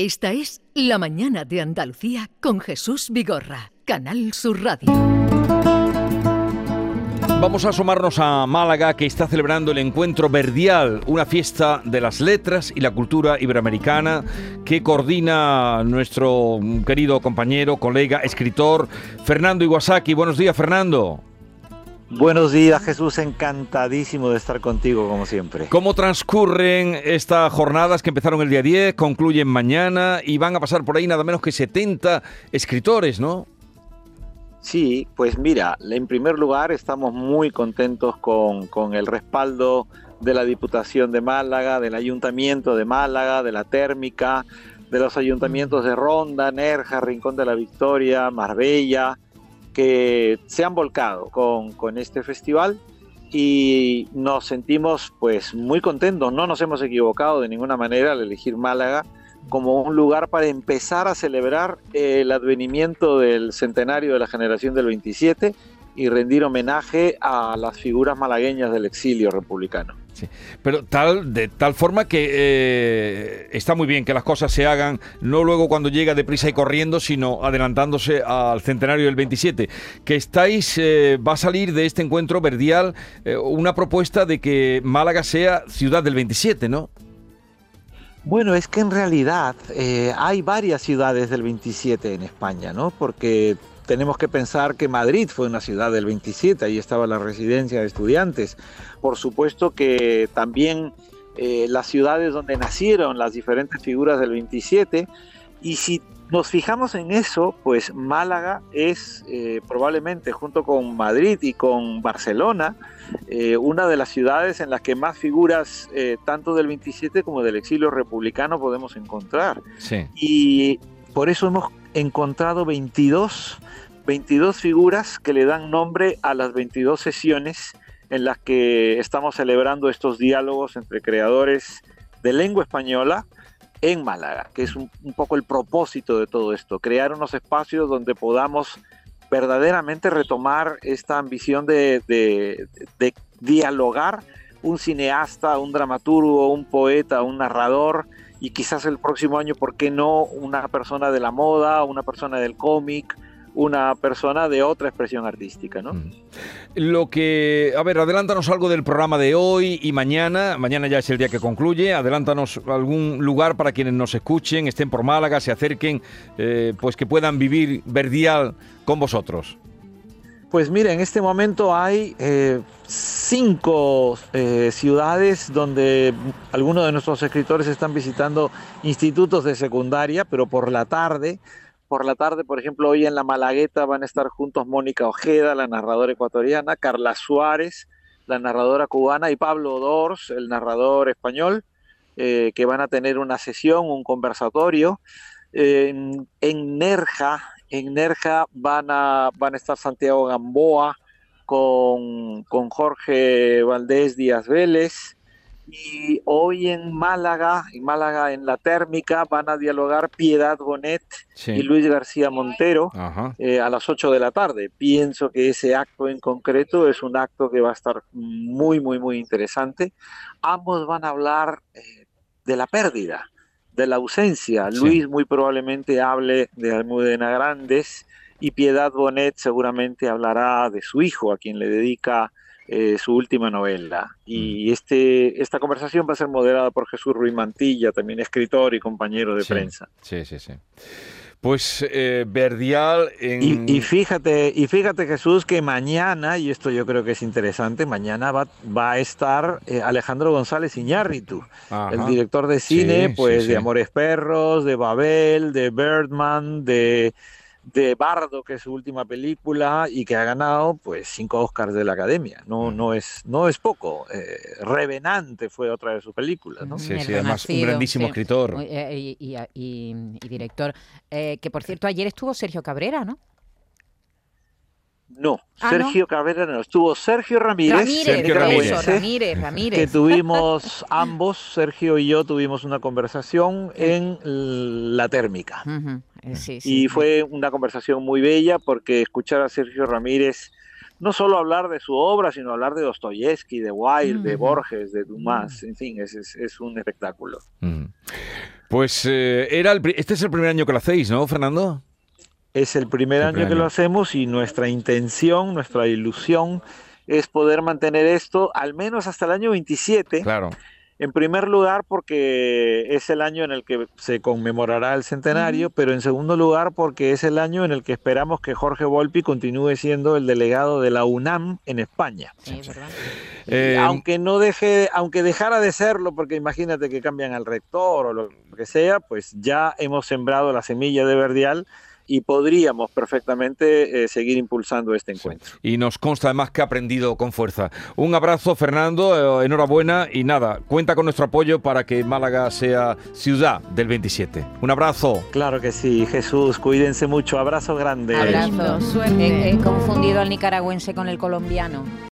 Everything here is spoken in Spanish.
Esta es La Mañana de Andalucía con Jesús Vigorra, Canal Sur Radio. Vamos a asomarnos a Málaga, que está celebrando el encuentro verdial, una fiesta de las letras y la cultura iberoamericana que coordina nuestro querido compañero, colega, escritor Fernando Iwasaki. Buenos días, Fernando. Buenos días Jesús, encantadísimo de estar contigo como siempre. ¿Cómo transcurren estas jornadas que empezaron el día 10, concluyen mañana y van a pasar por ahí nada menos que 70 escritores, ¿no? Sí, pues mira, en primer lugar estamos muy contentos con, con el respaldo de la Diputación de Málaga, del Ayuntamiento de Málaga, de la Térmica, de los ayuntamientos de Ronda, Nerja, Rincón de la Victoria, Marbella, que se han volcado con, con este festival y nos sentimos pues muy contentos, no nos hemos equivocado de ninguna manera al elegir Málaga como un lugar para empezar a celebrar el advenimiento del centenario de la generación del 27 y rendir homenaje a las figuras malagueñas del exilio republicano. Pero tal, de tal forma que eh, está muy bien que las cosas se hagan no luego cuando llega deprisa y corriendo, sino adelantándose al centenario del 27. Que estáis, eh, va a salir de este encuentro verdial eh, una propuesta de que Málaga sea ciudad del 27, ¿no? Bueno, es que en realidad hay varias ciudades del 27 en España, ¿no? Porque tenemos que pensar que Madrid fue una ciudad del 27, ahí estaba la residencia de estudiantes. Por supuesto que también eh, las ciudades donde nacieron las diferentes figuras del 27, y si nos fijamos en eso, pues Málaga es eh, probablemente junto con Madrid y con Barcelona eh, una de las ciudades en las que más figuras tanto del 27 como del exilio republicano podemos encontrar. Y por eso hemos encontrado 22, 22 figuras que le dan nombre a las 22 sesiones en las que estamos celebrando estos diálogos entre creadores de lengua española en Málaga, que es un, poco el propósito de todo esto, crear unos espacios donde podamos verdaderamente retomar esta ambición de, de dialogar un cineasta, un dramaturgo, un poeta, un narrador, y quizás el próximo año, ¿por qué no una persona de la moda, una persona del cómic, una persona de otra expresión artística, ¿no? Lo que, a ver, adelántanos algo del programa de hoy y mañana. Mañana ya es el día que concluye. Adelántanos algún lugar para quienes nos escuchen, estén por Málaga, se acerquen, eh, pues que puedan vivir verdial con vosotros. Pues mira, en este momento hay eh, cinco eh, ciudades donde algunos de nuestros escritores están visitando institutos de secundaria, pero por la tarde. Por la tarde, por ejemplo, hoy en la Malagueta van a estar juntos Mónica Ojeda, la narradora ecuatoriana, Carla Suárez, la narradora cubana, y Pablo Dors, el narrador español, eh, que van a tener una sesión, un conversatorio. en Nerja, en Nerja van a, van a estar Santiago Gamboa con, Jorge Valdés Díaz Vélez. Y hoy en Málaga, en Málaga en la térmica, van a dialogar Piedad Bonet y Luis García Montero eh, a las 8 de la tarde. Pienso que ese acto en concreto es un acto que va a estar muy, muy, muy interesante. Ambos van a hablar eh, de la pérdida, de la ausencia. Luis muy probablemente hable de Almudena Grandes y Piedad Bonet seguramente hablará de su hijo, a quien le dedica eh, su última novela. Y mm. este, esta conversación va a ser moderada por Jesús Ruiz Mantilla, también escritor y compañero de prensa. Sí, sí, sí. Pues eh, Verdial en... y, fíjate, y fíjate Jesús que mañana, y esto yo creo que es interesante, mañana va, va a estar eh, Alejandro González Iñárritu, el director de cine, pues de Amores Perros, de Babel, de Birdman, de de Bardo, que es su última película y que ha ganado pues cinco Oscars de la Academia. No, no es, no es poco. Eh, Revenante fue otra de sus películas. ¿no? Sí, sí, además un grandísimo escritor eh, y, director. Eh, que por cierto ayer estuvo Sergio Cabrera, ¿no? No, ah, Sergio Cabrera no, estuvo. Sergio Ramírez, Sergio Ramírez. Ramírez, que tuvimos ambos, Sergio y yo tuvimos una conversación en la térmica. Eh, y fue una conversación muy bella porque escuchar a Sergio Ramírez no solo hablar de su obra, sino hablar de Dostoyevsky, de Wilde, de Borges, de Dumas, en fin, es, es, un espectáculo. Pues eh, era el, este es el primer año que lo hacéis, ¿no, Fernando? Es el primer año que lo hacemos y nuestra intención, nuestra ilusión es poder mantener esto al menos hasta el año 27. Claro. En primer lugar, porque es el año en el que se conmemorará el centenario, pero en segundo lugar, porque es el año en el que esperamos que Jorge Volpi continúe siendo el delegado de la UNAM en España. Sí, ¿verdad? Eh, aunque no deje, aunque dejara de serlo, porque imagínate que cambian al rector o lo que sea, pues ya hemos sembrado la semilla de Verdial y podríamos perfectamente eh, seguir impulsando este encuentro. y nos consta además que ha aprendido con fuerza. Un abrazo, Fernando, eh, enhorabuena y nada, cuenta con nuestro apoyo para que Málaga sea ciudad del 27. Un abrazo. Claro que sí, Jesús, cuídense mucho, abrazo grande. Abrazo. Suerte. He, he confundido al nicaragüense con el colombiano.